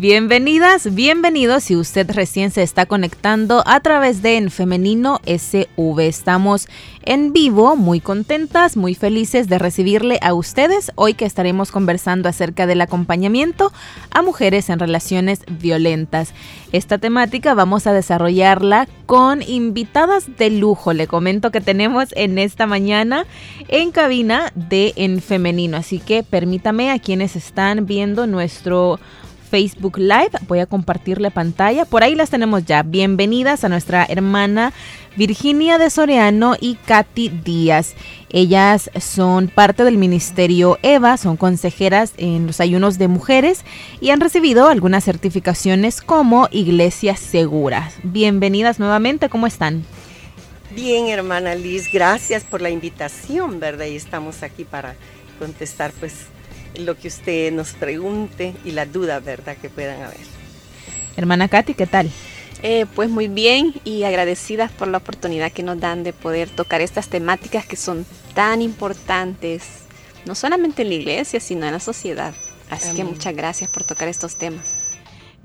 Bienvenidas, bienvenidos si usted recién se está conectando a través de En Femenino SV. Estamos en vivo, muy contentas, muy felices de recibirle a ustedes hoy que estaremos conversando acerca del acompañamiento a mujeres en relaciones violentas. Esta temática vamos a desarrollarla con invitadas de lujo. Le comento que tenemos en esta mañana en cabina de En Femenino, así que permítame a quienes están viendo nuestro Facebook Live. Voy a compartirle pantalla. Por ahí las tenemos ya. Bienvenidas a nuestra hermana Virginia de Soriano y Katy Díaz. Ellas son parte del Ministerio EVA, son consejeras en los ayunos de mujeres y han recibido algunas certificaciones como iglesias seguras. Bienvenidas nuevamente, ¿cómo están? Bien, hermana Liz, gracias por la invitación, ¿verdad? Y estamos aquí para contestar pues lo que usted nos pregunte y las dudas, ¿verdad?, que puedan haber. Hermana Katy, ¿qué tal? Eh, pues muy bien y agradecidas por la oportunidad que nos dan de poder tocar estas temáticas que son tan importantes, no solamente en la iglesia, sino en la sociedad. Así que muchas gracias por tocar estos temas.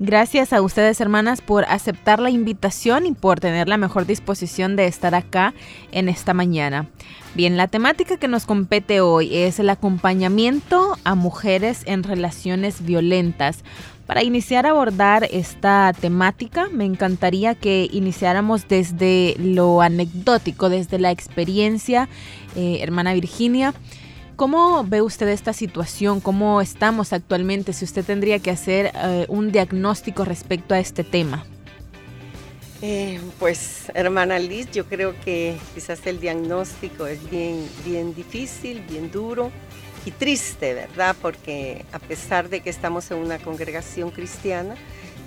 Gracias a ustedes, hermanas, por aceptar la invitación y por tener la mejor disposición de estar acá en esta mañana. Bien, la temática que nos compete hoy es el acompañamiento a mujeres en relaciones violentas. Para iniciar a abordar esta temática, me encantaría que iniciáramos desde lo anecdótico, desde la experiencia, eh, hermana Virginia. ¿Cómo ve usted esta situación? ¿Cómo estamos actualmente? Si usted tendría que hacer eh, un diagnóstico respecto a este tema. Eh, pues, hermana Liz, yo creo que quizás el diagnóstico es bien, bien difícil, bien duro y triste, ¿verdad? Porque a pesar de que estamos en una congregación cristiana,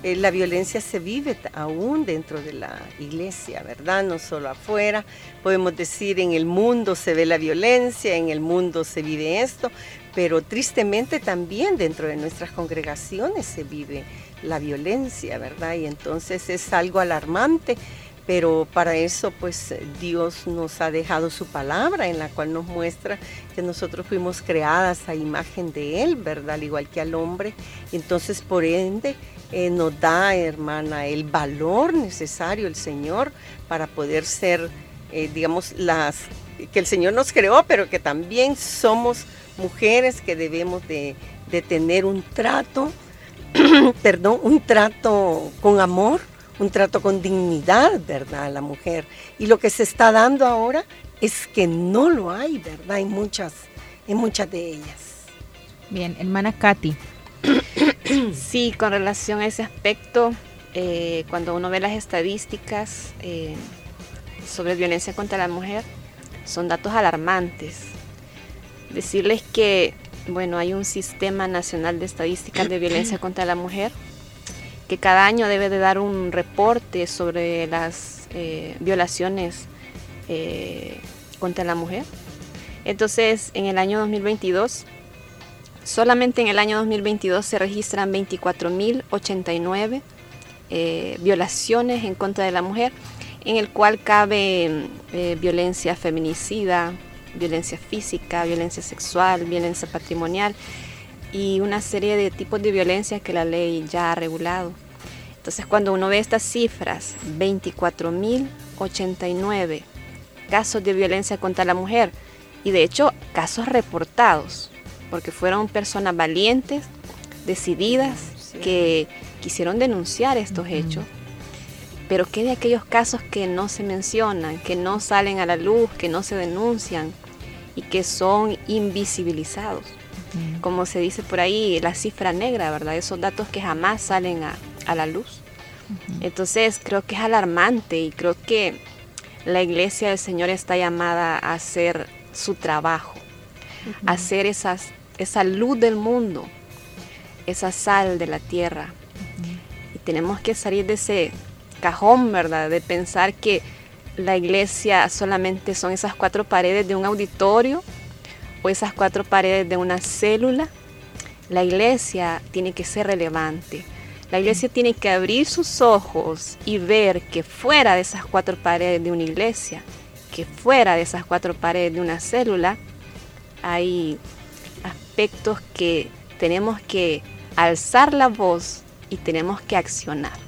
eh, la violencia se vive aún dentro de la iglesia, ¿verdad? No solo afuera. Podemos decir, en el mundo se ve la violencia, en el mundo se vive esto, pero tristemente también dentro de nuestras congregaciones se vive la violencia, ¿verdad? Y entonces es algo alarmante, pero para eso pues Dios nos ha dejado su palabra en la cual nos muestra que nosotros fuimos creadas a imagen de Él, ¿verdad? Al igual que al hombre. Entonces por ende eh, nos da, hermana, el valor necesario el Señor para poder ser, eh, digamos, las que el Señor nos creó, pero que también somos mujeres que debemos de, tener un trato, perdón, un trato con amor, un trato con dignidad, ¿verdad? La mujer. Y lo que se está dando ahora es que no lo hay, ¿verdad? En muchas, en muchas de ellas. Bien, hermana Katy, Sí, con relación a ese aspecto, eh, cuando uno ve las estadísticas eh, sobre violencia contra la mujer, son datos alarmantes. Decirles que, bueno, hay un sistema nacional de estadísticas de violencia contra la mujer que cada año debe de dar un reporte sobre las eh, violaciones contra la mujer. Entonces, en el año 2022 Solamente en el año 2022 se registran 24.089 eh, violaciones en contra de la mujer, en el cual cabe eh, violencia feminicida, violencia física, violencia sexual, violencia patrimonial y una serie de tipos de violencia que la ley ya ha regulado. Entonces cuando uno ve estas cifras, 24.089 casos de violencia contra la mujer y de hecho casos reportados, porque fueron personas valientes, decididas, que quisieron denunciar estos hechos. Pero ¿qué de aquellos casos que no se mencionan, que no salen a la luz, que no se denuncian y que son invisibilizados? Como se dice por ahí, la cifra negra, ¿verdad? Esos datos que jamás salen a, la luz. Entonces creo que es alarmante y creo que la iglesia del Señor está llamada a hacer su trabajo, a hacer esas esa luz del mundo, esa sal de la tierra. Y tenemos que salir de ese cajón, ¿verdad? De pensar que la iglesia solamente son esas cuatro paredes de un auditorio o esas cuatro paredes de una célula, la iglesia tiene que ser relevante. La iglesia tiene que abrir sus ojos y ver que fuera de esas cuatro paredes de una iglesia, que fuera de esas cuatro paredes de una célula, hay aspectos que tenemos que alzar la voz y tenemos que accionar.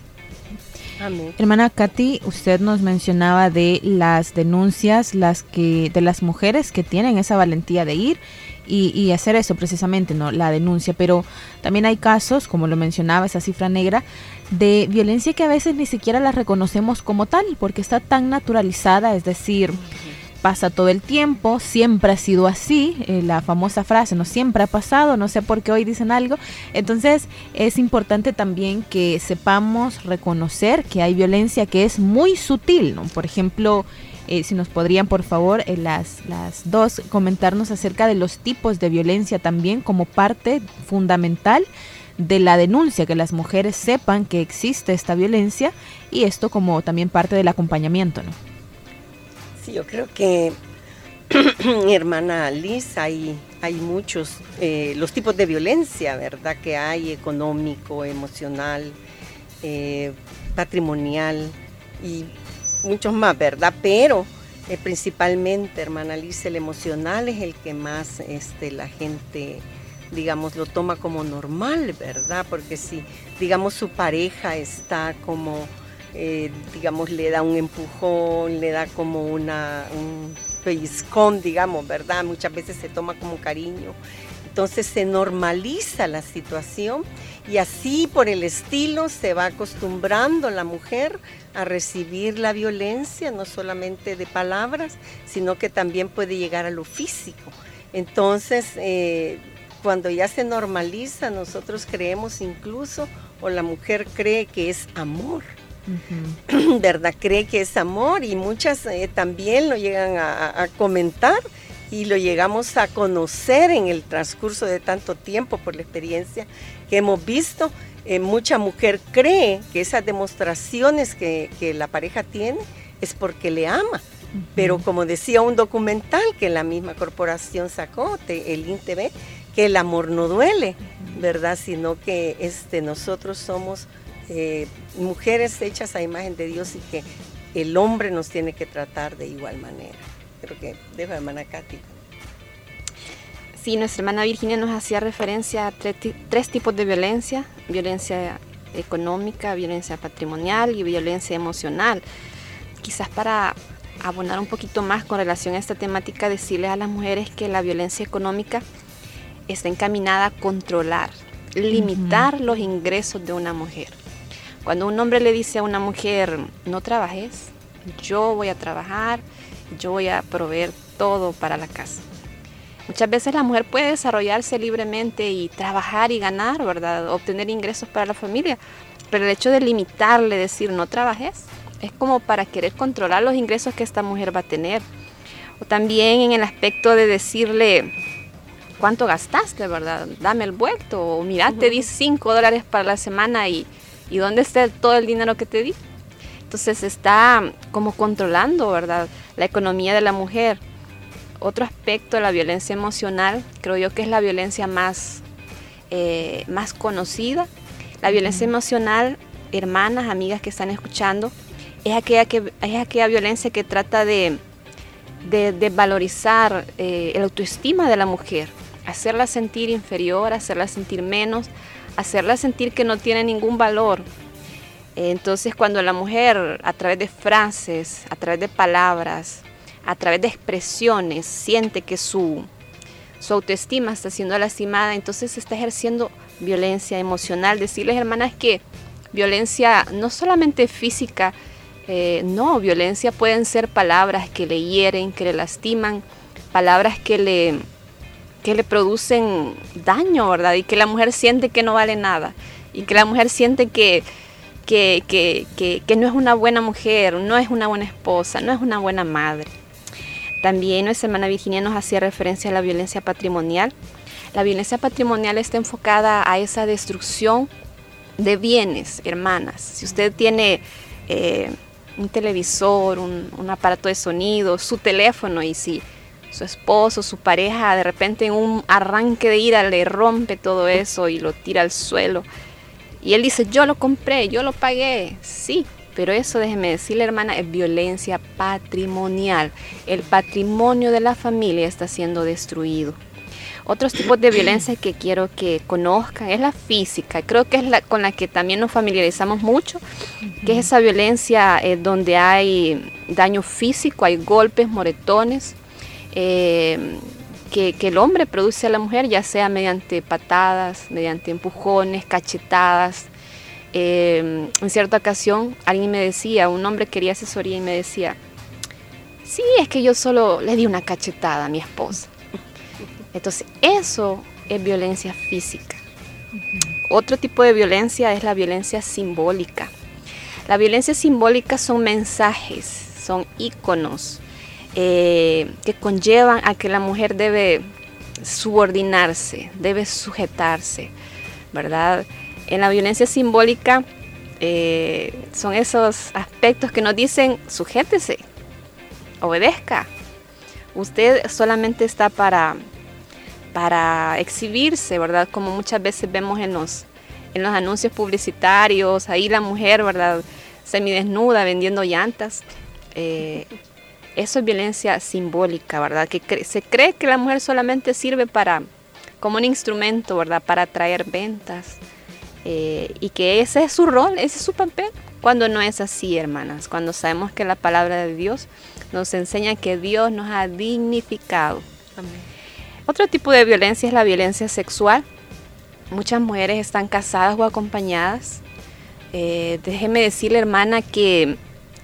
Hermana Katy, usted nos mencionaba de las denuncias, las que de las mujeres que tienen esa valentía de ir y, hacer eso precisamente, no, la denuncia. Pero también hay casos, como lo mencionaba esa cifra negra, de violencia que a veces ni siquiera la reconocemos como tal, porque está tan naturalizada, es decir, pasa todo el tiempo, siempre ha sido así, eh, la famosa frase, no siempre ha pasado, no sé por qué hoy dicen algo. Entonces es importante también que sepamos reconocer que hay violencia que es muy sutil, ¿no? Por ejemplo, eh, si nos podrían por favor eh, las, las dos comentarnos acerca de los tipos de violencia también como parte fundamental de la denuncia, que las mujeres sepan que existe esta violencia y esto como también parte del acompañamiento, ¿no? Sí, yo creo que, hermana Liz, hay, hay muchos, eh, los tipos de violencia, ¿verdad? Que hay, económico, emocional, eh, patrimonial y muchos más, ¿verdad? Pero eh, principalmente, hermana Liz, el emocional es el que más este, la gente digamos, lo toma como normal, ¿verdad? Porque si, digamos, su pareja está como eh, digamos, le da un empujón, le da como una, un pellizcón, digamos, ¿verdad? Muchas veces se toma como cariño. Entonces se normaliza la situación y así por el estilo se va acostumbrando la mujer a recibir la violencia, no solamente de palabras, sino que también puede llegar a lo físico. Entonces, eh, cuando ya se normaliza, nosotros creemos incluso, o la mujer cree que es amor ¿verdad? Cree que es amor y muchas eh, también lo llegan a, comentar y lo llegamos a conocer en el transcurso de tanto tiempo por la experiencia que hemos visto. Eh, mucha mujer cree que esas demostraciones que, la pareja tiene es porque le ama. Pero como decía un documental que la misma corporación sacó, el INTV, que el amor no duele, ¿verdad? Sino que este, nosotros somos eh, mujeres hechas a imagen de Dios y que el hombre nos tiene que tratar de igual manera. Creo que dejo a hermana Katy. Sí, nuestra hermana Virginia nos hacía referencia a tres, tipos de violencia, violencia económica, violencia patrimonial y violencia emocional. Quizás para abonar un poquito más con relación a esta temática, decirles a las mujeres que la violencia económica está encaminada a controlar, limitar los ingresos de una mujer. Cuando un hombre le dice a una mujer, no trabajes, yo voy a trabajar, yo voy a proveer todo para la casa. Muchas veces la mujer puede desarrollarse libremente y trabajar y ganar, ¿verdad? Obtener ingresos para la familia. Pero el hecho de limitarle, decir no trabajes, es como para querer controlar los ingresos que esta mujer va a tener. O también en el aspecto de decirle, ¿cuánto gastaste, verdad? Dame el vuelto. O mira, te di 5 dólares para la semana y ¿Y dónde está todo el dinero que te di? Entonces está como controlando, ¿verdad? La economía de la mujer. Otro aspecto de la violencia emocional, creo yo que es la violencia más, eh, más conocida. La violencia emocional, hermanas, amigas que están escuchando, es aquella, que, es aquella violencia que trata de, de, valorizar eh, el autoestima de la mujer, hacerla sentir inferior, hacerla sentir menos, hacerla sentir que no tiene ningún valor. Entonces cuando la mujer a través de frases, a través de palabras, a través de expresiones siente que su, su autoestima está siendo lastimada, entonces está ejerciendo violencia emocional. Decirles, hermanas, que violencia no solamente física, eh, no, violencia pueden ser palabras que le hieren, que le lastiman, palabras que le que le producen daño, ¿verdad? Y que la mujer siente que no vale nada. Y que la mujer siente que, que, que, que, no es una buena mujer, no es una buena esposa, no es una buena madre. También nuestra hermana Virginia nos hacía referencia a la violencia patrimonial. La violencia patrimonial está enfocada a esa destrucción de bienes, hermanas. Si usted tiene eh, un televisor, un, un aparato de sonido, su teléfono y si su esposo, su pareja, de repente en un arranque de ira le rompe todo eso y lo tira al suelo. Y él dice, yo lo compré, yo lo pagué. Sí, pero eso déjeme decirle hermana, es violencia patrimonial. El patrimonio de la familia está siendo destruido. Otros tipos de violencia que quiero que conozcan es la física. Creo que es la con la que también nos familiarizamos mucho, que es esa violencia eh, donde hay daño físico, hay golpes, moretones, eh, que, el hombre produce a la mujer, ya sea mediante patadas, mediante empujones, cachetadas. Eh, en cierta ocasión alguien me decía, un hombre quería asesoría y me decía, sí, es que yo solo le di una cachetada a mi esposa. Entonces, eso es violencia física. Otro tipo de violencia es la violencia simbólica. La violencia simbólica son mensajes, son iconos eh, que conllevan a que la mujer debe subordinarse, debe sujetarse, ¿verdad? En la violencia simbólica eh, son esos aspectos que nos dicen, sujétese, obedezca. Usted solamente está para para exhibirse, ¿verdad? Como muchas veces vemos en los, en los anuncios publicitarios, ahí la mujer, ¿verdad? Semidesnuda vendiendo llantas. Eh, eso es violencia simbólica, ¿verdad? Que se cree que la mujer solamente sirve para, como un instrumento, ¿verdad? Para atraer ventas. Eh, y que ese es su rol, ese es su papel. Cuando no es así, hermanas, cuando sabemos que la palabra de Dios nos enseña que Dios nos ha dignificado. Amén otro tipo de violencia es la violencia sexual. Muchas mujeres están casadas o acompañadas. Eh, déjeme decirle, hermana, que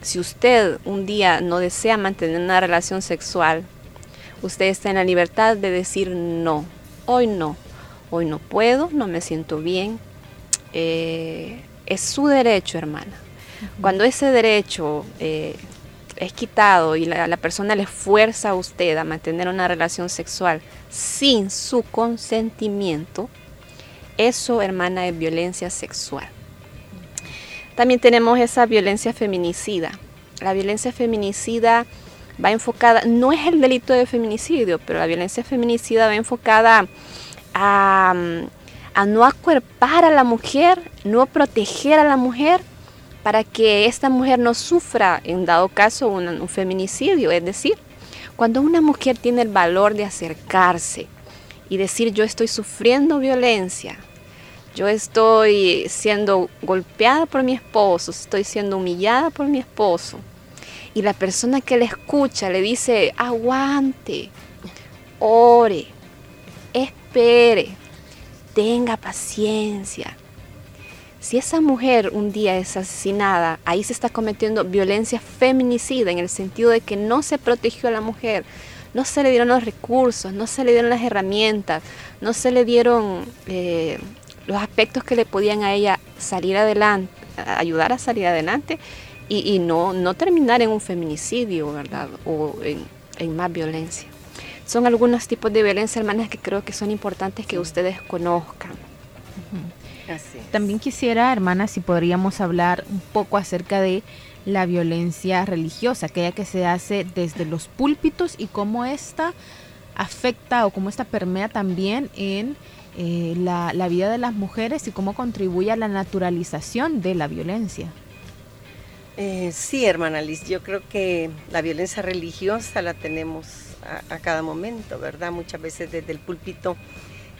si usted un día no desea mantener una relación sexual, usted está en la libertad de decir no. Hoy no. Hoy no puedo, no me siento bien. Eh, es su derecho, hermana. Cuando ese derecho eh, es quitado y la, persona le fuerza a usted a mantener una relación sexual sin su consentimiento, eso, hermana, es violencia sexual. También tenemos esa violencia feminicida. La violencia feminicida va enfocada, no es el delito de feminicidio, pero la violencia feminicida va enfocada a, no acuerpar a la mujer, no proteger a la mujer para que esta mujer no sufra, en dado caso, un, feminicidio. Es decir, cuando una mujer tiene el valor de acercarse y decir yo estoy sufriendo violencia, yo estoy siendo golpeada por mi esposo, estoy siendo humillada por mi esposo, y la persona que le escucha le dice, aguante, ore, espere, tenga paciencia, si esa mujer un día es asesinada, ahí se está cometiendo violencia feminicida en el sentido de que no se protegió a la mujer, no se le dieron los recursos, no se le dieron las herramientas, no se le dieron eh, los aspectos que le podían a ella salir adelante, ayudar a salir adelante y, no, no terminar en un feminicidio, ¿verdad? O en, más violencia. Son algunos tipos de violencia, hermanas, que creo que son importantes que ustedes conozcan. También quisiera, hermana, si podríamos hablar un poco acerca de la violencia religiosa, aquella que se hace desde los púlpitos y cómo esta afecta o cómo esta permea también en eh, la, vida de las mujeres y cómo contribuye a la naturalización de la violencia. Eh, sí, hermana Liz, yo creo que la violencia religiosa la tenemos a, a cada momento, ¿verdad? Muchas veces desde el púlpito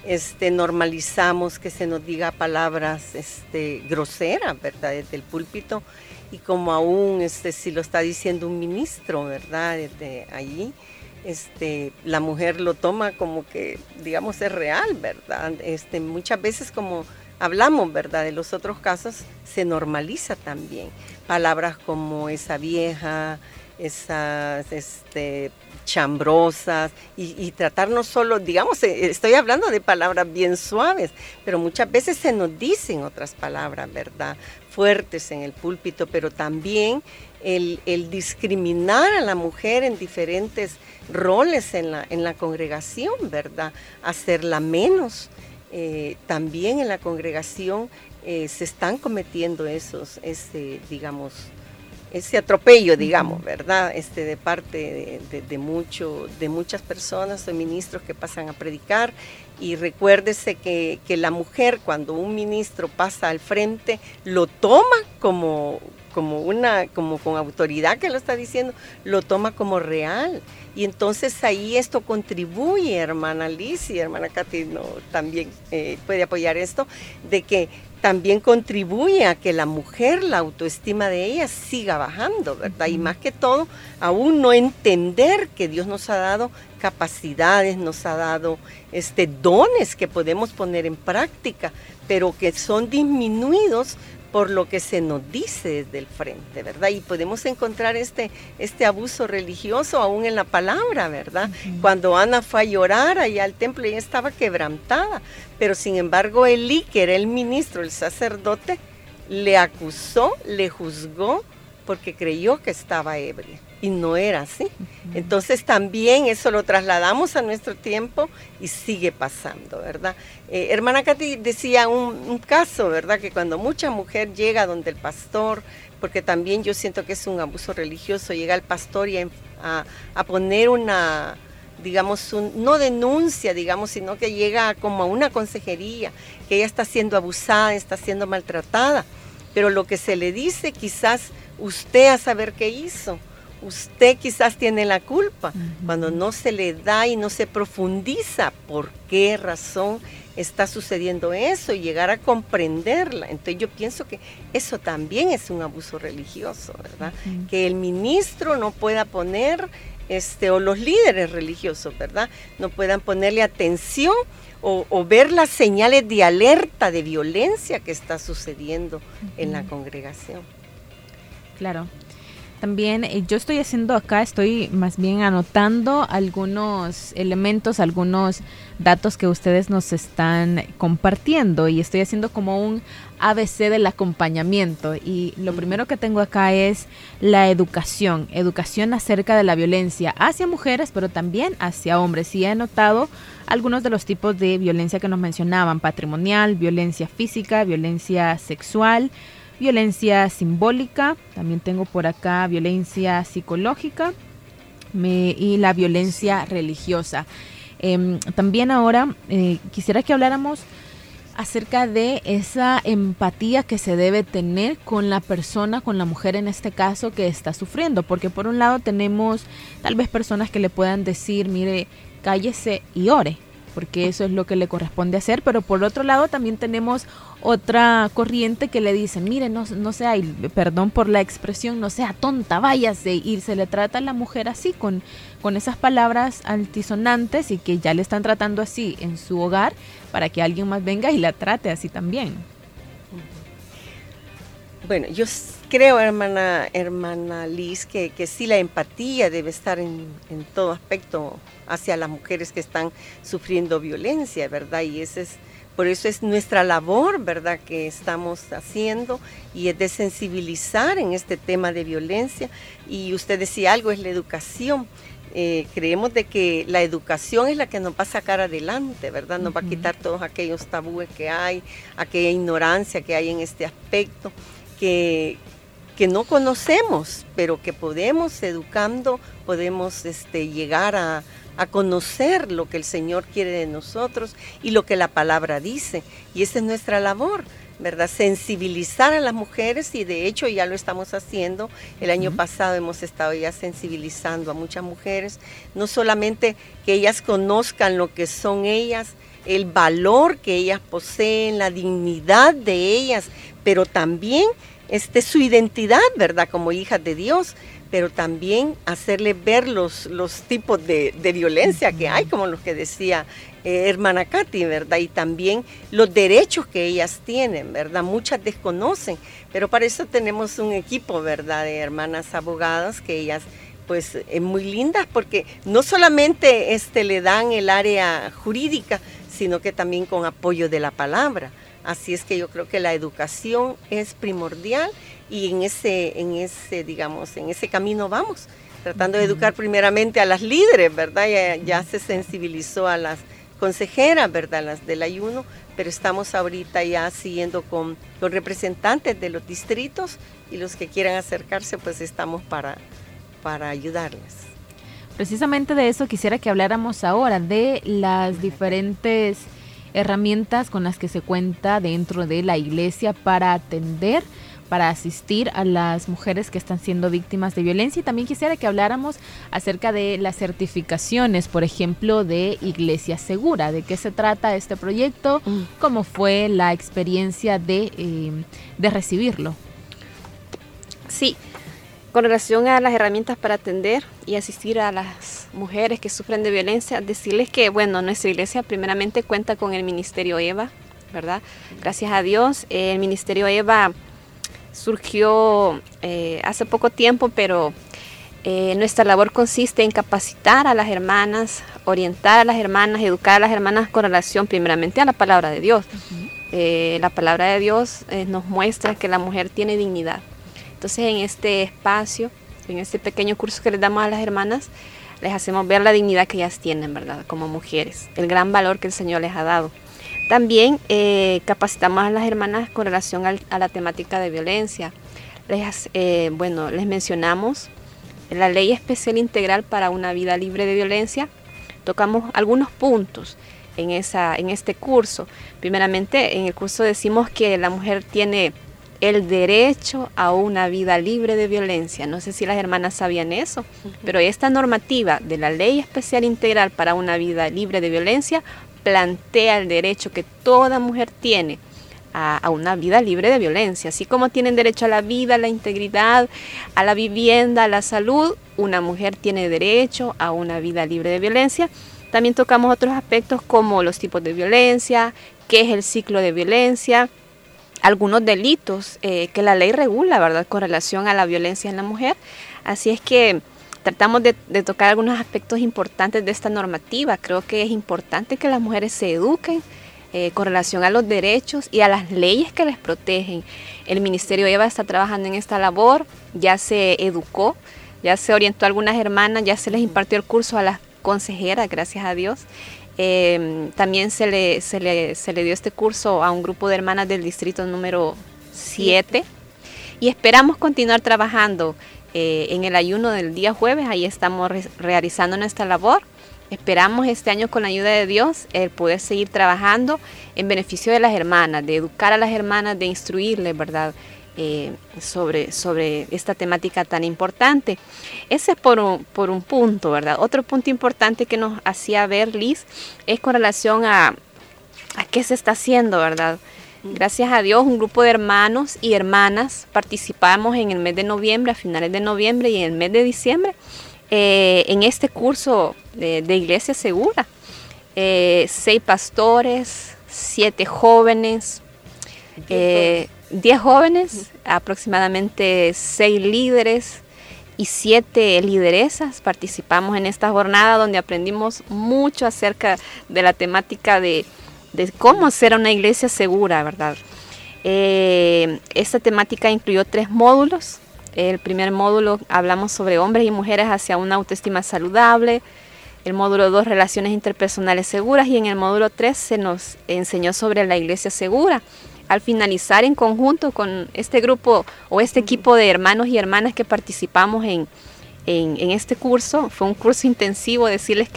este, normalizamos que se nos diga palabras este, groseras, ¿verdad? Desde el púlpito y como aún este, si lo está diciendo un ministro, ¿verdad? Desde allí, este, la mujer lo toma como que, digamos, es real, ¿verdad? Este, muchas veces como hablamos, ¿verdad? De los otros casos, se normaliza también. Palabras como esa vieja, esas este, chambrosas y, tratar no solo, digamos, eh, estoy hablando de palabras bien suaves, pero muchas veces se nos dicen otras palabras, ¿verdad? Fuertes en el púlpito, pero también el, discriminar a la mujer en diferentes roles en la, en la congregación, ¿verdad? Hacerla menos. Eh, también en la congregación eh, se están cometiendo esos, ese, digamos, ese atropello, digamos, ¿verdad? Este, de parte de, mucho, de muchas personas, de ministros que pasan a predicar. Y recuérdese que, que, la mujer, cuando un ministro pasa al frente, lo toma como, como una, como con autoridad que lo está diciendo, lo toma como real. Y entonces ahí esto contribuye, hermana Liz y hermana Katy no, también eh, puede apoyar esto, de que también contribuye a que la mujer, la autoestima de ella siga bajando, ¿verdad? Y más que todo, aún no entender que Dios nos ha dado capacidades, nos ha dado este, dones que podemos poner en práctica, pero que son disminuidos por lo que se nos dice desde el frente, ¿verdad? Y podemos encontrar este, este abuso religioso aún en la palabra, ¿verdad? Cuando Ana fue a llorar allá al templo, ella estaba quebrantada, pero sin embargo Elí, que era el ministro, el sacerdote, le acusó, le juzgó porque creyó que estaba ebria y no era así. Entonces también eso lo trasladamos a nuestro tiempo y sigue pasando, ¿verdad? Eh, hermana Katy decía un, caso, ¿verdad? Que cuando mucha mujer llega donde el pastor, porque también yo siento que es un abuso religioso, llega el pastor y a, poner una, digamos, no denuncia, digamos, sino que llega como a una consejería, que ella está siendo abusada, está siendo maltratada, pero lo que se le dice quizás usted a saber qué hizo usted quizás tiene la culpa, cuando no se le da y no se profundiza por qué razón está sucediendo eso y llegar a comprenderla. Entonces yo pienso que eso también es un abuso religioso, ¿verdad? Que el ministro no pueda poner, este, o los líderes religiosos, ¿verdad? No puedan ponerle atención o, o ver las señales de alerta de violencia que está sucediendo en la congregación. Claro, también eh, yo estoy haciendo acá, estoy más bien anotando algunos elementos, algunos datos que ustedes nos están compartiendo y estoy haciendo como un ABC del acompañamiento. Y lo primero que tengo acá es la educación, educación acerca de la violencia hacia mujeres, pero también hacia hombres. Y he notado algunos de los tipos de violencia que nos mencionaban, patrimonial, violencia física, violencia sexual violencia simbólica, también tengo por acá violencia psicológica y la violencia religiosa. Em, también ahora eh, quisiera que habláramos acerca de esa empatía que se debe tener con la persona, con la mujer en este caso que está sufriendo, porque por un lado tenemos tal vez personas que le puedan decir, mire, cállese y ore, porque eso es lo que le corresponde hacer, pero por otro lado también tenemos otra corriente que le dice, mire, no, no sea, perdón por la expresión, no sea tonta, váyase, y se le trata a la mujer así, con, con esas palabras altisonantes y que ya le están tratando así en su hogar, para que alguien más venga y la trate así también. Bueno, yo creo, hermana, hermana Liz, que, que sí la empatía debe estar en, en, todo aspecto hacia las mujeres que están sufriendo violencia, ¿verdad? Y ese es, por eso es nuestra labor, ¿verdad?, que estamos haciendo y es de sensibilizar en este tema de violencia. Y usted decía algo, es la educación. Eh, creemos de que la educación es la que nos va a sacar adelante, ¿verdad? Nos va a quitar todos aquellos tabúes que hay, aquella ignorancia que hay en este aspecto que, que no conocemos, pero que podemos, educando, podemos este, llegar a, a conocer lo que el Señor quiere de nosotros y lo que la palabra dice. Y esa es nuestra labor, ¿verdad? Sensibilizar a las mujeres y de hecho ya lo estamos haciendo. El año pasado hemos estado ya sensibilizando a muchas mujeres, no solamente que ellas conozcan lo que son ellas, el valor que ellas poseen, la dignidad de ellas, pero también este, su identidad, ¿verdad? Como hijas de Dios, pero también hacerle ver los, los tipos de, violencia que hay, como los que decía eh, hermana Katy, ¿verdad? Y también los derechos que ellas tienen, ¿verdad? Muchas desconocen, pero para eso tenemos un equipo, ¿verdad? De hermanas abogadas que ellas pues es muy lindas porque no solamente este, le dan el área jurídica, sino que también con apoyo de la palabra. Así es que yo creo que la educación es primordial y en ese, en ese, digamos, en ese camino vamos, tratando de educar primeramente a las líderes, ¿verdad? Ya, ya se sensibilizó a las consejeras, ¿verdad? Las del ayuno, pero estamos ahorita ya siguiendo con los representantes de los distritos y los que quieran acercarse, pues estamos para, para ayudarles. Precisamente de eso quisiera que habláramos ahora, de las diferentes herramientas con las que se cuenta dentro de la iglesia para atender para asistir a las mujeres que están siendo víctimas de violencia y también quisiera que habláramos acerca de las certificaciones, por ejemplo, de Iglesia Segura, de qué se trata este proyecto, mm. cómo fue la experiencia de, eh, de recibirlo. Sí, con relación a las herramientas para atender y asistir a las mujeres que sufren de violencia, decirles que, bueno, nuestra iglesia primeramente cuenta con el Ministerio EVA, ¿verdad? Gracias a Dios, el Ministerio EVA surgió eh, hace poco tiempo, pero eh, nuestra labor consiste en capacitar a las hermanas, orientar a las hermanas, educar a las hermanas con relación primeramente a la palabra de Dios. Eh, la palabra de Dios nos muestra que la mujer tiene dignidad. Entonces en este espacio, en este pequeño curso que les damos a las hermanas, les hacemos ver la dignidad que ellas tienen, ¿verdad? Como mujeres, el gran valor que el Señor les ha dado. También eh, capacitamos a las hermanas con relación a la temática de violencia. Les, eh, bueno, les mencionamos la ley especial integral para una vida libre de violencia. Tocamos algunos puntos en, esa, en este curso. Primeramente, en el curso decimos que la mujer tiene el derecho a una vida libre de violencia. No sé si las hermanas sabían eso, pero esta normativa de la Ley Especial Integral para una vida libre de violencia plantea el derecho que toda mujer tiene a, una vida libre de violencia. Así como tienen derecho a la vida, a la integridad, a la vivienda, a la salud, una mujer tiene derecho a una vida libre de violencia. También tocamos otros aspectos como los tipos de violencia, qué es el ciclo de violencia, algunos delitos eh, que la ley regula, ¿verdad?, con relación a la violencia en la mujer. Así es que tratamos de, tocar algunos aspectos importantes de esta normativa. Creo que es importante que las mujeres se eduquen eh, con relación a los derechos y a las leyes que les protegen. El Ministerio EVA está trabajando en esta labor, ya se educó, ya se orientó a algunas hermanas, ya se les impartió el curso a las consejeras, gracias a Dios. Em, también se le, se, le, se le dio este curso a un grupo de hermanas del distrito número 7 y esperamos continuar trabajando eh, en el ayuno del día jueves. Ahí estamos realizando nuestra labor. Esperamos este año con la ayuda de Dios el poder seguir trabajando en beneficio de las hermanas, de educar a las hermanas, de instruirles, ¿verdad? Eh, sobre, sobre esta temática tan importante. Ese es por un, por un punto, ¿verdad? Otro punto importante que nos hacía ver Liz es con relación a, a qué se está haciendo, ¿verdad? Gracias a Dios, un grupo de hermanos y hermanas participamos en el mes de noviembre, a finales de noviembre y en el mes de diciembre, eh, en este curso de, Iglesia Segura. Eh, seis pastores, siete jóvenes, eh, diez jóvenes, aproximadamente seis líderes y siete lideresas participamos en esta jornada donde aprendimos mucho acerca de la temática de de cómo ser una iglesia segura, ¿verdad? Eh, esta temática incluyó tres módulos. El primer módulo hablamos sobre hombres y mujeres hacia una autoestima saludable. El módulo 2, relaciones interpersonales seguras. Y en el módulo 3 se nos enseñó sobre la iglesia segura. Al finalizar en conjunto con este grupo o este equipo de hermanos y hermanas que participamos en, en este curso, fue un curso intensivo, decirles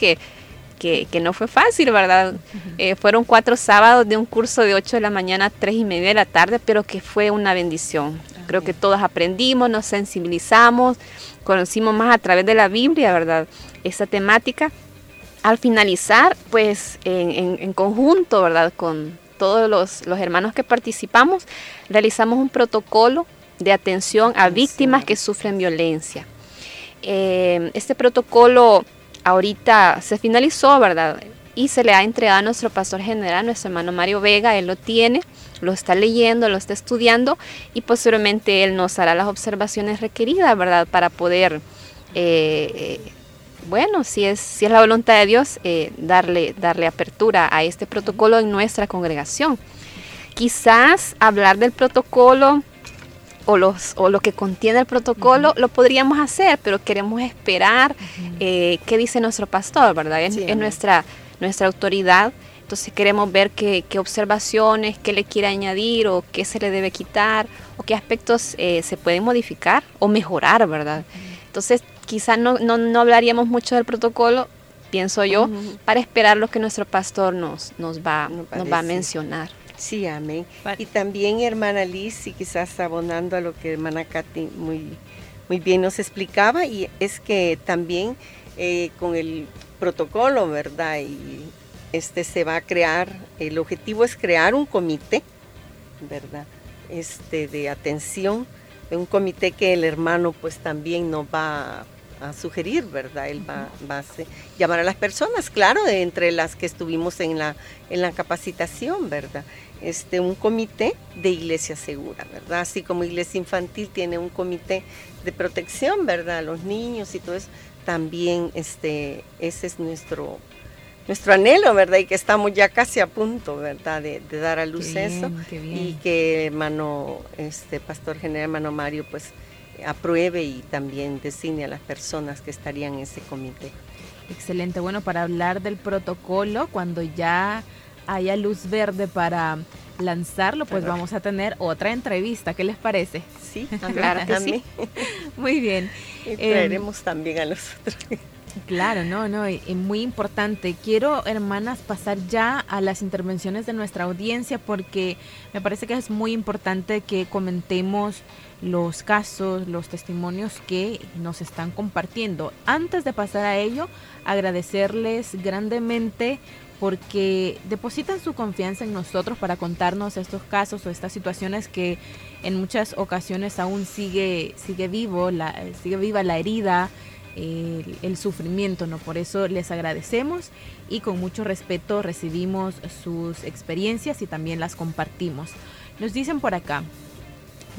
que que, no fue fácil, ¿verdad? Eh, fueron cuatro sábados de un curso de 8 de la mañana a 3 y media de la tarde, pero que fue una bendición. Creo que todos aprendimos, nos sensibilizamos, conocimos más a través de la Biblia, ¿verdad? Esa temática. Al finalizar, pues en, conjunto, ¿verdad? Con todos los, hermanos que participamos, realizamos un protocolo de atención a víctimas que sufren violencia. Eh, este protocolo ahorita se finalizó, ¿verdad? Y se le ha entregado a nuestro pastor general, nuestro hermano Mario Vega, él lo tiene, lo está leyendo, lo está estudiando y posteriormente él nos hará las observaciones requeridas, ¿verdad? Para poder, eh, bueno, si es, si es la voluntad de Dios, eh, darle, darle apertura a este protocolo en nuestra congregación. Quizás hablar del protocolo o, los, o lo que contiene el protocolo, lo podríamos hacer, pero queremos esperar eh, qué dice nuestro pastor, ¿verdad? Es, nuestra, nuestra autoridad. Entonces queremos ver qué, observaciones, qué le quiere añadir o qué se le debe quitar o qué aspectos eh, se pueden modificar o mejorar, ¿verdad? Entonces quizás no, no, hablaríamos mucho del protocolo, pienso yo, para esperar lo que nuestro pastor nos, nos, va, nos va a mencionar. Sí, amén. Y también, hermana Liz, y quizás abonando a lo que hermana Katy muy, muy bien nos explicaba, y es que también eh, con el protocolo, ¿verdad? Y este se va a crear, el objetivo es crear un comité, ¿verdad? Este de atención, un comité que el hermano pues también nos va a sugerir, ¿verdad? Él va, a llamar a las personas, claro, de entre las que estuvimos en la, en la capacitación, ¿verdad? Este, un comité de iglesia segura, ¿verdad? Así como iglesia infantil tiene un comité de protección, ¿verdad? A los niños y todo eso, también este, ese es nuestro, nuestro anhelo, ¿verdad? Y que estamos ya casi a punto, ¿verdad? De, dar a luz eso. Y que hermano, este, Pastor General hermano Mario, pues apruebe y también designe a las personas que estarían en ese comité. Excelente. Bueno, para hablar del protocolo, cuando ya haya luz verde para lanzarlo, pues vamos a tener otra entrevista. ¿Qué les parece? Sí, claro que sí. Muy bien. Y traeremos em, también a los otros. Claro, no, no, y, muy importante. Quiero, hermanas, pasar ya a las intervenciones de nuestra audiencia porque me parece que es muy importante que comentemos los casos, los testimonios que nos están compartiendo. Antes de pasar a ello, agradecerles grandemente porque depositan su confianza en nosotros para contarnos estos casos o estas situaciones que en muchas ocasiones aún sigue sigue vivo, la, sigue viva la herida, el, sufrimiento, ¿no? Por eso les agradecemos y con mucho respeto recibimos sus experiencias y también las compartimos. Nos dicen por acá,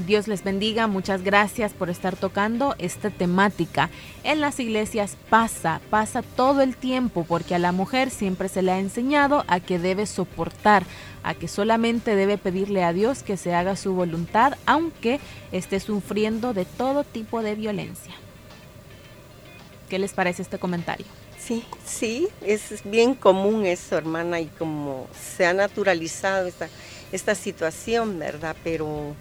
Dios les bendiga, muchas gracias por estar tocando esta temática. En las iglesias pasa, pasa todo el tiempo porque a la mujer siempre se le ha enseñado a que debe soportar, a que solamente debe pedirle a Dios que se haga su voluntad aunque esté sufriendo de todo tipo de violencia. ¿Qué les parece este comentario? Sí, sí, es bien común eso, hermana, y como se ha naturalizado esta, situación, ¿verdad? Pero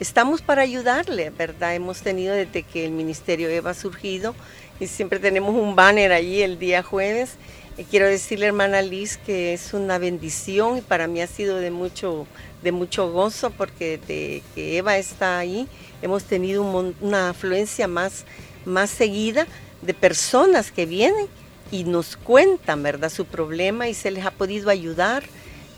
estamos para ayudarle, ¿verdad? Hemos tenido desde que el Ministerio EVA ha surgido y siempre tenemos un banner allí el día jueves. Y quiero decirle, hermana Liz, que es una bendición y para mí ha sido de mucho, de mucho gozo porque desde que Eva está ahí hemos tenido una afluencia más, más seguida de personas que vienen y nos cuentan, ¿verdad?, su problema y se les ha podido ayudar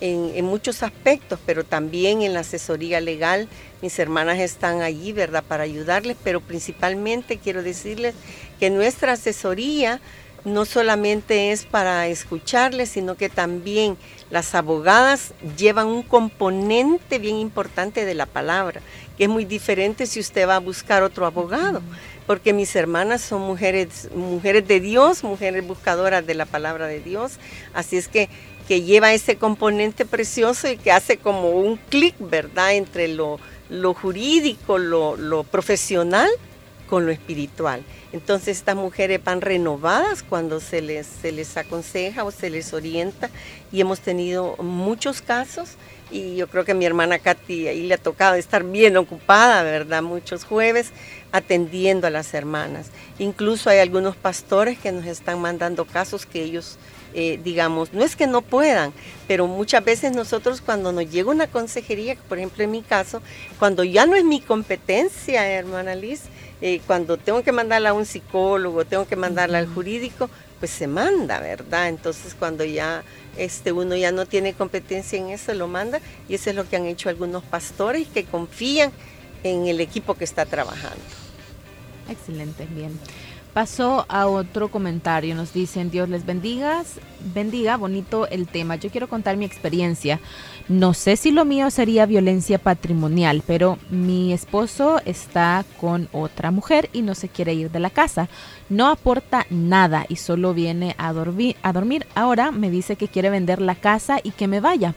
en, muchos aspectos, pero también en la asesoría legal. Mis hermanas están allí, ¿verdad?, para ayudarles, pero principalmente quiero decirles que nuestra asesoría no solamente es para escucharles, sino que también las abogadas llevan un componente bien importante de la palabra, que es muy diferente si usted va a buscar otro abogado, porque mis hermanas son mujeres, mujeres de Dios, mujeres buscadoras de la palabra de Dios, así es que que lleva ese componente precioso y que hace como un clic, ¿verdad?, entre lo, jurídico, lo, profesional con lo espiritual. Entonces estas mujeres van renovadas cuando se les, se les aconseja o se les orienta y hemos tenido muchos casos y yo creo que mi hermana Katy ahí le ha tocado estar bien ocupada, ¿verdad? Muchos jueves atendiendo a las hermanas. Incluso hay algunos pastores que nos están mandando casos que ellos eh, digamos, no es que no puedan, pero muchas veces nosotros cuando nos llega una consejería, por ejemplo en mi caso, cuando ya no es mi competencia, hermana Liz, eh, cuando tengo que mandarla a un psicólogo, tengo que mandarla al jurídico, pues se manda, ¿verdad? Entonces cuando ya este, uno ya no tiene competencia en eso, lo manda y eso es lo que han hecho algunos pastores que confían en el equipo que está trabajando. Excelente, bien. Pasó a otro comentario, nos dicen, Dios les bendiga, bendiga, bonito el tema. Yo quiero contar mi experiencia. No sé si lo mío sería violencia patrimonial, pero mi esposo está con otra mujer y no se quiere ir de la casa. No aporta nada y solo viene a dormir. A dormir. Ahora me dice que quiere vender la casa y que me vaya.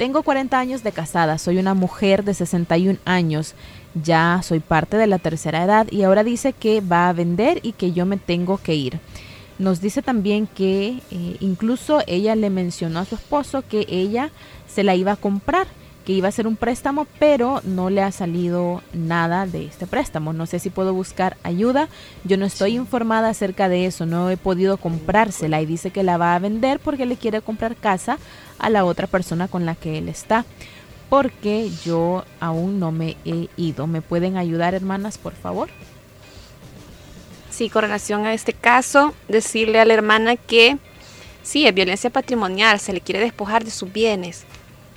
Tengo 40 años de casada, soy una mujer de 61 años ya soy parte de la tercera edad y ahora dice que va a vender y que yo me tengo que ir. Nos dice también que eh, incluso ella le mencionó a su esposo que ella se la iba a comprar, que iba a hacer un préstamo, pero no le ha salido nada de este préstamo. No sé si puedo buscar ayuda. Yo no estoy informada acerca de eso, no he podido comprársela y dice que la va a vender porque le quiere comprar casa a la otra persona con la que él está. Porque yo aún no me he ido. ¿Me pueden ayudar, hermanas, por favor? Sí, con relación a este caso, decirle a la hermana que sí, es violencia patrimonial, se le quiere despojar de sus bienes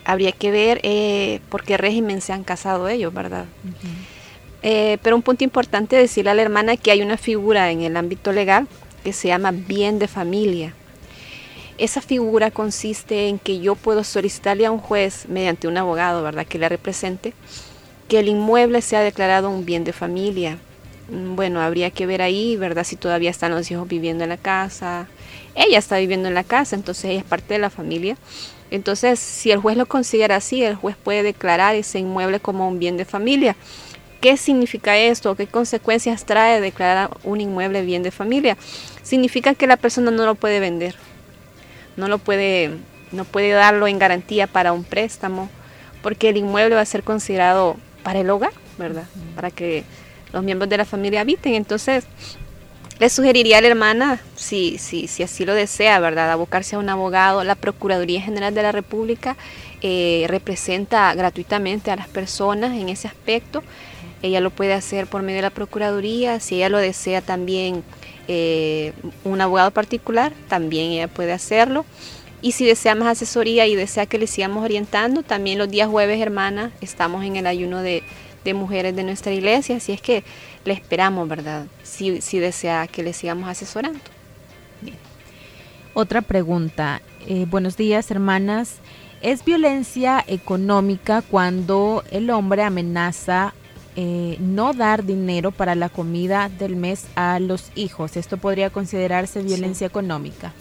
habría que ver eh, por qué régimen se han casado ellos, ¿verdad? Eh, pero un punto importante es decirle a la hermana que hay una figura en el ámbito legal que se llama bien de familia. Esa figura consiste en que yo puedo solicitarle a un juez mediante un abogado, ¿verdad?, que le represente, que el inmueble sea declarado un bien de familia. Mm, bueno, habría que ver ahí, ¿verdad?, si todavía están los hijos viviendo en la casa. Ella está viviendo en la casa, entonces ella es parte de la familia entonces, si el juez lo considera así, el juez puede declarar ese inmueble como un bien de familia. ¿Qué significa esto? ¿Qué consecuencias trae declarar un inmueble bien de familia? Significa que la persona no lo puede vender, no lo puede, no puede darlo en garantía para un préstamo, porque el inmueble va a ser considerado para el hogar, ¿verdad? Para que los miembros de la familia habiten. Entonces, le sugeriría a la hermana, si, si, si así lo desea, ¿verdad?, abocarse a un abogado. La Procuraduría General de la República eh, representa gratuitamente a las personas en ese aspecto. Ella lo puede hacer por medio de la Procuraduría. Si ella lo desea también eh, un abogado particular, también ella puede hacerlo. Y si desea más asesoría y desea que le sigamos orientando, también los días jueves, hermana, estamos en el ayuno de, de mujeres de nuestra iglesia. Así es que le esperamos, ¿verdad? Si, si desea que le sigamos asesorando. Otra pregunta. Eh, buenos días, hermanas. ¿Es violencia económica cuando el hombre amenaza eh, no dar dinero para la comida del mes a los hijos? ¿Esto podría considerarse violencia económica?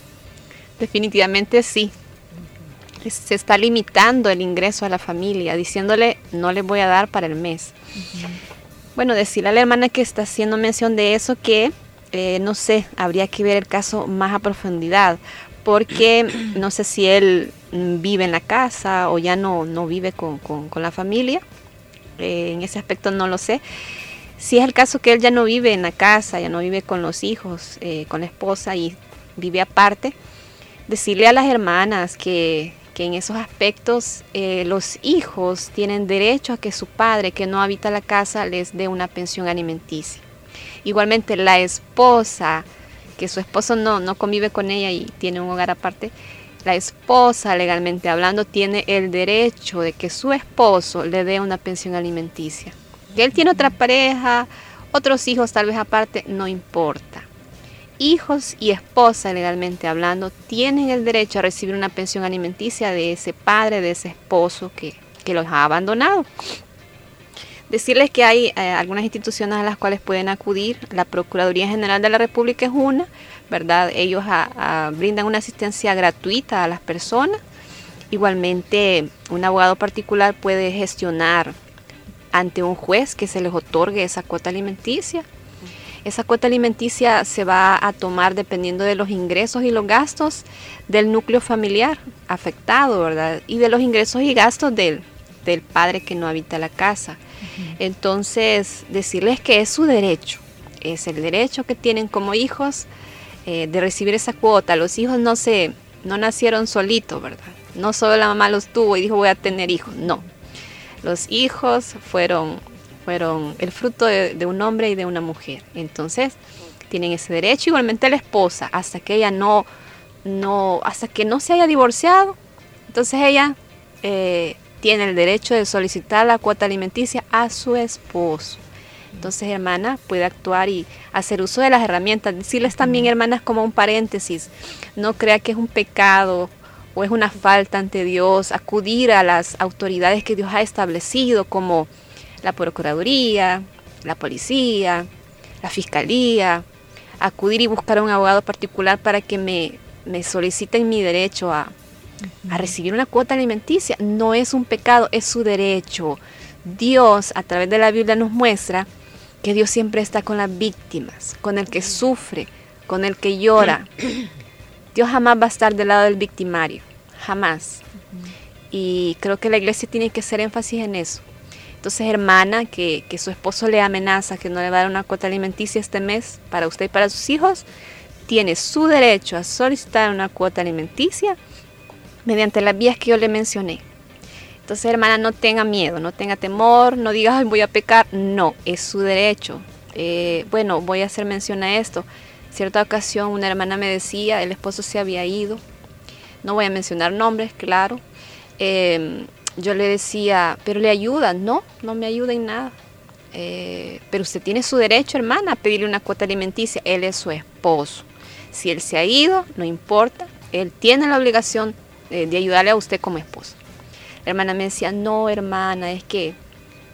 Definitivamente sí. Se está limitando el ingreso a la familia, diciéndole no le voy a dar para el mes. Bueno, decirle a la hermana que está haciendo mención de eso que, eh, no sé, habría que ver el caso más a profundidad, porque no sé si él vive en la casa o ya no, no vive con, la familia. Eh, en ese aspecto no lo sé. Si es el caso que él ya no vive en la casa, ya no vive con los hijos, eh, con la esposa y vive aparte, decirle a las hermanas que que en esos aspectos eh, los hijos tienen derecho a que su padre que no habita la casa les dé una pensión alimenticia. Igualmente la esposa, que su esposo no, no convive con ella y tiene un hogar aparte, la esposa legalmente hablando tiene el derecho de que su esposo le dé una pensión alimenticia. Que él tiene otra pareja, otros hijos tal vez aparte, no importa hijos y esposa legalmente hablando tienen el derecho a recibir una pensión alimenticia de ese padre, de ese esposo que, los ha abandonado. Decirles que hay eh, algunas instituciones a las cuales pueden acudir. La Procuraduría General de la República es una, ¿verdad? Ellos brindan una asistencia gratuita a las personas. Igualmente, un abogado particular puede gestionar ante un juez que se les otorgue esa cuota alimenticia esa cuota alimenticia se va a tomar dependiendo de los ingresos y los gastos del núcleo familiar afectado, ¿verdad? Y de los ingresos y gastos del, padre que no habita la casa. Entonces, decirles que es su derecho, es el derecho que tienen como hijos eh, de recibir esa cuota. Los hijos no se, no nacieron solitos, ¿verdad? No solo la mamá los tuvo y dijo voy a tener hijos, no. Los hijos fueron fueron el fruto de, un hombre y de una mujer. Entonces, tienen ese derecho. Igualmente la esposa, hasta que ella no, no, hasta que no se haya divorciado, entonces ella eh, tiene el derecho de solicitar la cuota alimenticia a su esposo. Entonces, hermana, puede actuar y hacer uso de las herramientas. Decirles también, hermanas, como un paréntesis, no crea que es un pecado o es una falta ante Dios acudir a las autoridades que Dios ha establecido como la Procuraduría, la Policía, la Fiscalía, acudir y buscar a un abogado particular para que me, me soliciten mi derecho a, a recibir una cuota alimenticia. No es un pecado, es su derecho. Dios a través de la Biblia nos muestra que Dios siempre está con las víctimas, con el que sufre, con el que llora, Dios jamás va a estar del lado del victimario, jamás. Y creo que la iglesia tiene que hacer énfasis en eso. Entonces, hermana, que, que, su esposo le amenaza que no le va a dar una cuota alimenticia este mes para usted y para sus hijos, tiene su derecho a solicitar una cuota alimenticia mediante las vías que yo le mencioné. Entonces, hermana, no tenga miedo, no tenga temor, no diga, Ay, voy a pecar. No, es su derecho. Eh, bueno, voy a hacer mención a esto. Cierta ocasión una hermana me decía, el esposo se había ido. No voy a mencionar nombres, claro. Em, yo le decía, pero le ayuda. No, no me ayuda en nada. Eh, pero usted tiene su derecho, hermana, a pedirle una cuota alimenticia. Él es su esposo. Si él se ha ido, no importa. Él tiene la obligación eh, de ayudarle a usted como esposo. Hermana me decía, no, hermana, es que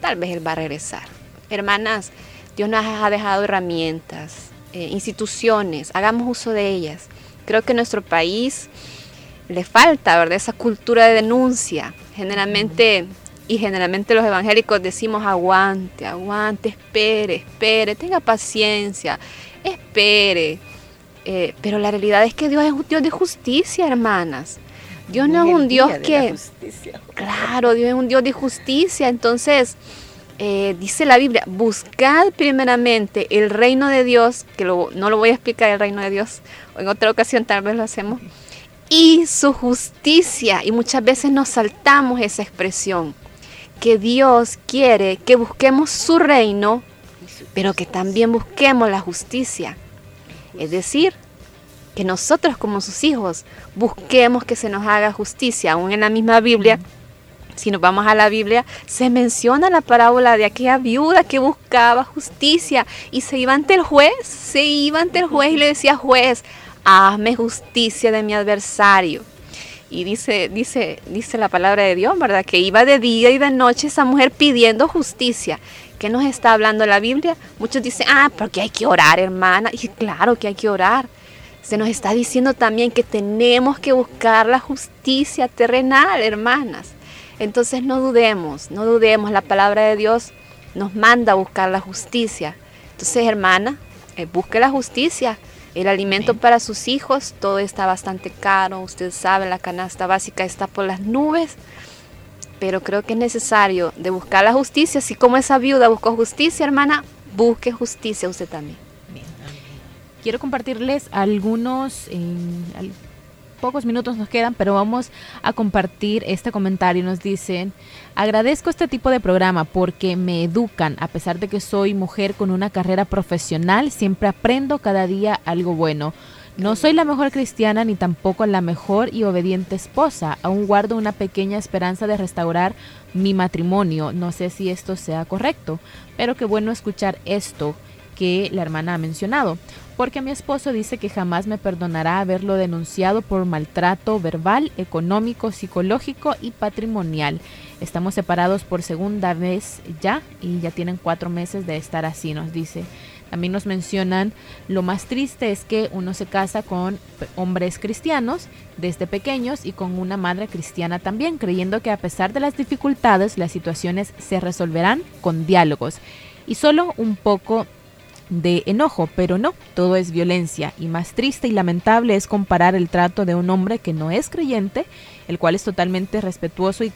tal vez él va a regresar. Hermanas, Dios nos ha dejado herramientas, eh, instituciones, hagamos uso de ellas. Creo que nuestro país le falta, ¿verdad? Esa cultura de denuncia. Generalmente, y generalmente los evangélicos decimos aguante, aguante, espere, espere, tenga paciencia, espere. Eh, pero la realidad es que Dios es un Dios de justicia, hermanas. Dios no es un Dios que... Claro, Dios es un Dios de justicia. Entonces, eh, dice la Biblia, buscad primeramente el reino de Dios, que no lo voy a explicar el reino de Dios, en otra ocasión tal vez lo hacemos, y su justicia. Y muchas veces nos saltamos esa expresión, que Dios quiere que busquemos su reino, pero que también busquemos la justicia. Es decir, que nosotros como sus hijos busquemos que se nos haga justicia. Aún en la misma Biblia, si nos vamos a la Biblia, se menciona la parábola de aquella viuda que buscaba justicia y se iba ante el juez, se iba ante el juez y le decía, juez, hazme justicia de mi adversario. Y dice, dice, dice la palabra de Dios, ¿verdad? Que iba de día y de noche esa mujer pidiendo justicia. ¿Qué nos está hablando la Biblia? Muchos dicen, ah, porque hay que orar, hermana. Y claro que hay que orar. Se nos está diciendo también que tenemos que buscar la justicia terrenal, hermanas. Entonces no dudemos, no dudemos. La palabra de Dios nos manda a buscar la justicia. Entonces, hermana, eh, busque la justicia. El alimento para sus hijos, todo está bastante caro. Usted sabe, la canasta básica está por las nubes. Pero creo que es necesario de buscar la justicia. Así como esa viuda buscó justicia, hermana, busque justicia usted también quiero compartirles algunos, pocos minutos nos quedan, pero vamos a compartir este comentario. Nos dicen, agradezco este tipo de programa porque me educan, a pesar de que soy mujer con una carrera profesional, siempre aprendo cada día algo bueno. No soy la mejor cristiana ni tampoco la mejor y obediente esposa. Aún guardo una pequeña esperanza de restaurar mi matrimonio. No sé si esto sea correcto, pero qué bueno escuchar esto que la hermana ha mencionado porque mi esposo dice que jamás me perdonará haberlo denunciado por maltrato verbal, económico, psicológico y patrimonial. Estamos separados por segunda vez ya y ya tienen cuatro meses de estar así, nos dice. También nos mencionan, lo más triste es que uno se casa con hombres cristianos desde pequeños y con una madre cristiana también, creyendo que a pesar de las dificultades las situaciones se resolverán con diálogos. Y solo un poco de enojo, pero no, todo es violencia. Y más triste y lamentable es comparar el trato de un hombre que no es creyente, el cual es totalmente respetuoso y,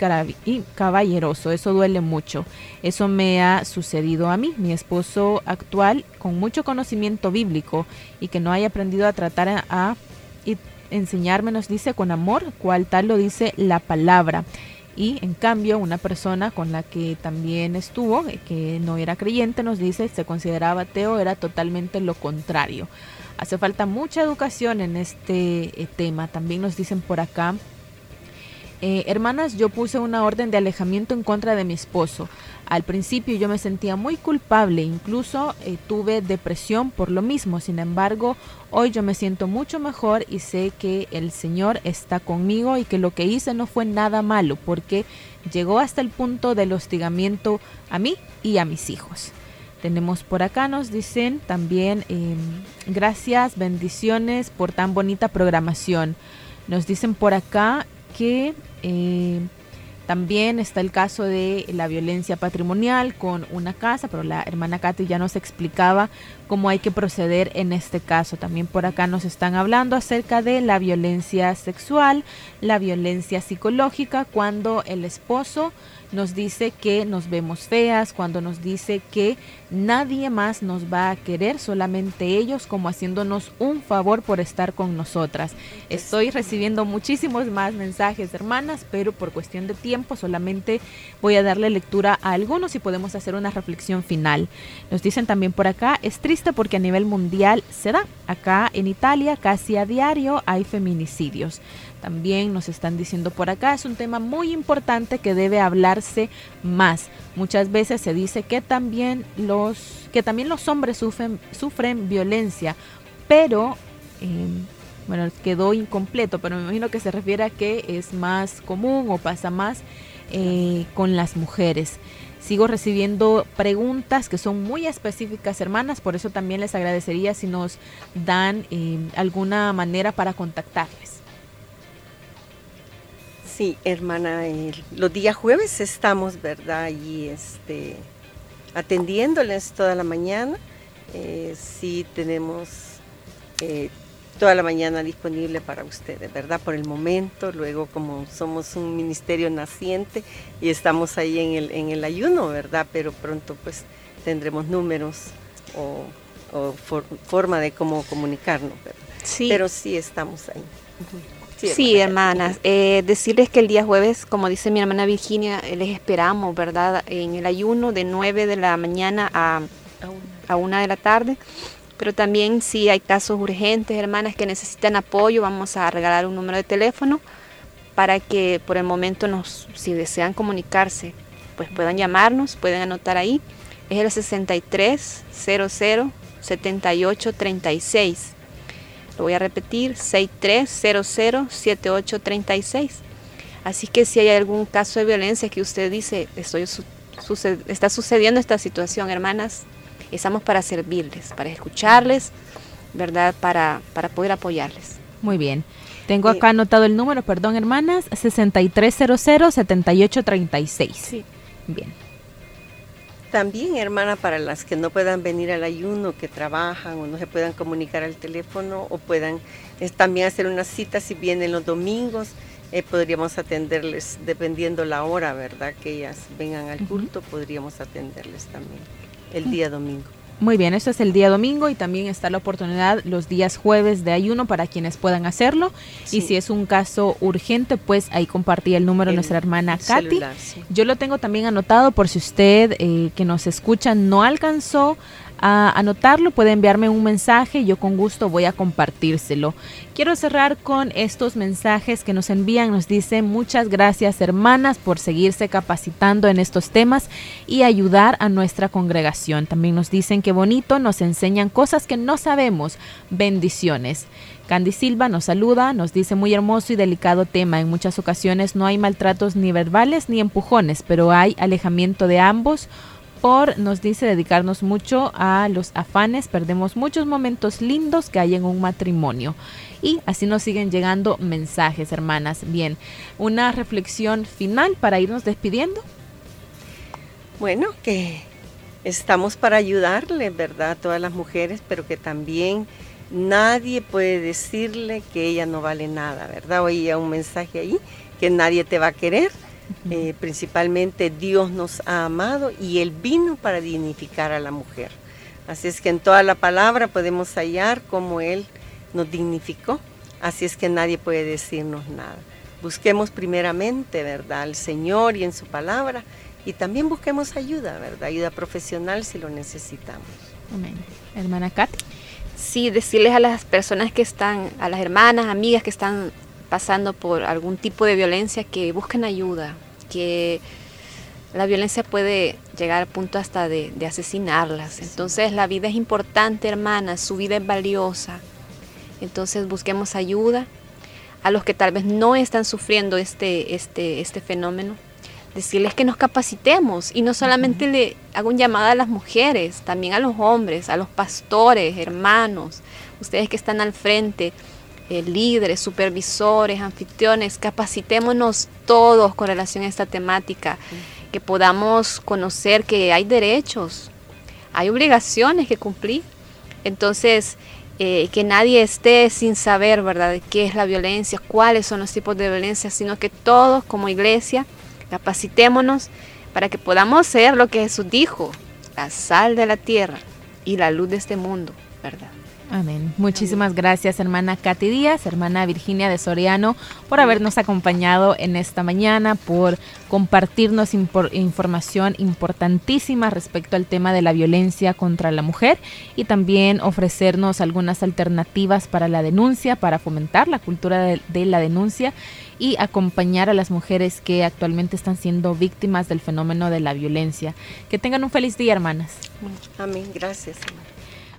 caballeroso, eso duele mucho. Eso me ha sucedido a mí, mi esposo actual con mucho conocimiento bíblico y que no haya aprendido a tratar a, enseñarme nos dice con amor, cual tal lo dice la palabra y en cambio una persona con la que también estuvo, eh, que no era creyente, nos dice, se consideraba ateo, era totalmente lo contrario. Hace falta mucha educación en este eh, tema. También nos dicen por acá, eh, hermanas, yo puse una orden de alejamiento en contra de mi esposo. Al principio yo me sentía muy culpable, incluso eh, tuve depresión por lo mismo. Sin embargo, hoy yo me siento mucho mejor y sé que el Señor está conmigo y que lo que hice no fue nada malo porque llegó hasta el punto del hostigamiento a mí y a mis hijos. Tenemos por acá, nos dicen también, em, gracias, bendiciones por tan bonita programación. Nos dicen por acá que eh, También está el caso de la violencia patrimonial con una casa, pero la hermana Katy ya nos explicaba cómo hay que proceder en este caso. También por acá nos están hablando acerca de la violencia sexual, la violencia psicológica, cuando el esposo nos dice que nos vemos feas, cuando nos dice que nadie más nos va a querer, solamente ellos, como haciéndonos un favor por estar con nosotras. Estoy recibiendo muchísimos más mensajes, hermanas, pero por cuestión de tiempo solamente voy a darle lectura a algunos y podemos hacer una reflexión final. Nos dicen también por acá, es triste porque a nivel mundial se da. Acá en Italia casi a diario hay feminicidios. También nos están diciendo por acá, es un tema muy importante que debe hablarse más. Muchas veces se dice que también los, que también los hombres sufren, sufren violencia, pero eh, bueno, quedó incompleto, pero me imagino que se refiere a que es más común o pasa más eh, con las mujeres. Sigo recibiendo preguntas que son muy específicas, hermanas, por eso también les agradecería si nos dan eh, alguna manera para contactarles. Sí, hermana, los días jueves estamos, ¿verdad? Y este, atendiéndoles toda la mañana. Eh, sí tenemos eh, toda la mañana disponible para ustedes, ¿verdad? Por el momento, luego como somos un ministerio naciente y estamos ahí en el, en el ayuno, ¿verdad? Pero pronto pues tendremos números o, forma de cómo comunicarnos, ¿verdad? Sí. Pero sí estamos ahí. Sí, hermanas. Eh, decirles que el día jueves, como dice mi hermana Virginia, eh, les esperamos, ¿verdad? En el ayuno de 9 de la mañana a, a 1 de la tarde. Pero también si hay casos urgentes, hermanas, que necesitan apoyo, vamos a regalar un número de teléfono para que por el momento, nos, si desean comunicarse, pues puedan llamarnos, pueden anotar ahí. Es el 63 00 78 36 lo voy a repetir, 63007836. Así que si hay algún caso de violencia que usted dice, estoy está sucediendo esta situación, hermanas, estamos para servirles, para escucharles, ¿verdad? Para, para poder apoyarles. Muy bien. Tengo acá anotado el número, perdón, hermanas, 6300-7836. Sí. Bien. También, hermana, para las que no puedan venir al ayuno, que trabajan o no se puedan comunicar al teléfono o puedan también hacer una cita si vienen los domingos, eh, podríamos atenderles dependiendo la hora, ¿verdad? Que ellas vengan al culto, podríamos atenderles también el día domingo. Muy bien, esto es el día domingo y también está la oportunidad los días jueves de ayuno para quienes puedan hacerlo. Y si es un caso urgente, pues ahí compartí el número de nuestra hermana Katy. Yo lo tengo también anotado por si usted eh, que nos escucha no alcanzó a anotarlo, puede enviarme un mensaje y yo con gusto voy a compartírselo. Quiero cerrar con estos mensajes que nos envían. Nos dice muchas gracias hermanas por seguirse capacitando en estos temas y ayudar a nuestra congregación. También nos dicen que bonito, nos enseñan cosas que no sabemos. Bendiciones. Candy Silva nos saluda, nos dice muy hermoso y delicado tema. En muchas ocasiones no hay maltratos ni verbales ni empujones, pero hay alejamiento de ambos por, nos dice, dedicarnos mucho a los afanes, perdemos muchos momentos lindos que hay en un matrimonio. Y así nos siguen llegando mensajes, hermanas. Bien, una reflexión final para irnos despidiendo. Bueno, que estamos para ayudarle, ¿verdad? A todas las mujeres, pero que también nadie puede decirle que ella no vale nada, ¿verdad? Oía un mensaje ahí, que nadie te va a querer eh, principalmente Dios nos ha amado y Él vino para dignificar a la mujer. Así es que en toda la palabra podemos hallar cómo Él nos dignificó. Así es que nadie puede decirnos nada. Busquemos primeramente, ¿verdad?, al Señor y en su palabra y también busquemos ayuda, ¿verdad? Ayuda profesional si lo necesitamos. Amén. Hermana Kat. Sí, decirles a las personas que están, a las hermanas, amigas que están pasando por algún tipo de violencia que busquen ayuda, que la violencia puede llegar al punto hasta de, asesinarlas. Entonces la vida es importante, hermanas, su vida es valiosa. Entonces busquemos ayuda a los que tal vez no están sufriendo este, este, este fenómeno. Decirles que nos capacitemos y no solamente le hago un llamado a las mujeres, también a los hombres, a los pastores, hermanos, ustedes que están al frente eh, líderes, supervisores, anfitriones, capacitémonos todos con relación a esta temática, que podamos conocer que hay derechos, hay obligaciones que cumplir. Entonces, eh, que nadie esté sin saber, ¿verdad?, qué es la violencia, cuáles son los tipos de violencia, sino que todos como iglesia capacitémonos para que podamos ser lo que Jesús dijo, la sal de la tierra y la luz de este mundo, ¿verdad? Amén. Muchísimas gracias, hermana Katy Díaz, hermana Virginia de Soriano, por habernos acompañado en esta mañana, por compartirnos información importantísima respecto al tema de la violencia contra la mujer y también ofrecernos algunas alternativas para la denuncia, para fomentar la cultura de la denuncia y acompañar a las mujeres que actualmente están siendo víctimas del fenómeno de la violencia. Que tengan un feliz día, hermanas. Amén. Gracias.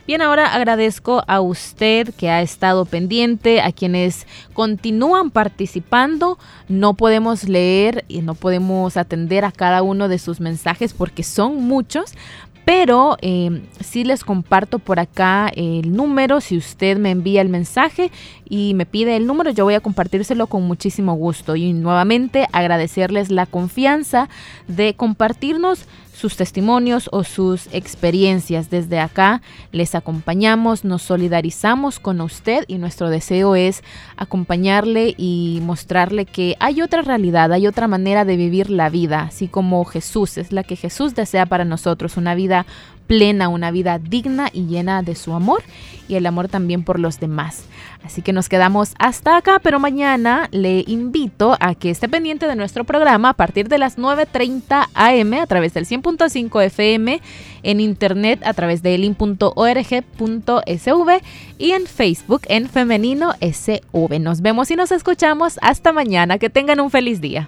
Bien, ahora agradezco a usted que ha estado pendiente, a quienes continúan participando. No podemos leer y no podemos atender a cada uno de sus mensajes porque son muchos, pero eh, sí les comparto por acá el número. Si usted me envía el mensaje y me pide el número, yo voy a compartírselo con muchísimo gusto. Y nuevamente agradecerles la confianza de compartirnos sus testimonios o sus experiencias. Desde acá les acompañamos, nos solidarizamos con usted y nuestro deseo es acompañarle y mostrarle que hay otra realidad, hay otra manera de vivir la vida, así como Jesús, es la que Jesús desea para nosotros, una vida plena, una vida digna y llena de su amor y el amor también por los demás. Así que nos quedamos hasta acá, pero mañana le invito a que esté pendiente de nuestro programa a partir de las 9.30 am a través del 100.5 FM, en internet a través de elin.org.sv y en Facebook en femenino SV. Nos vemos y nos escuchamos hasta mañana. Que tengan un feliz día.